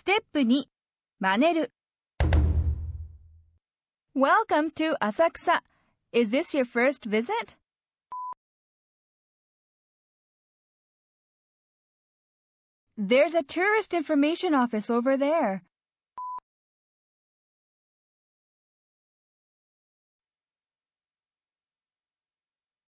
ステップ2真似る Welcome to Asakusa. Is this your first visit? There's a tourist information office over there.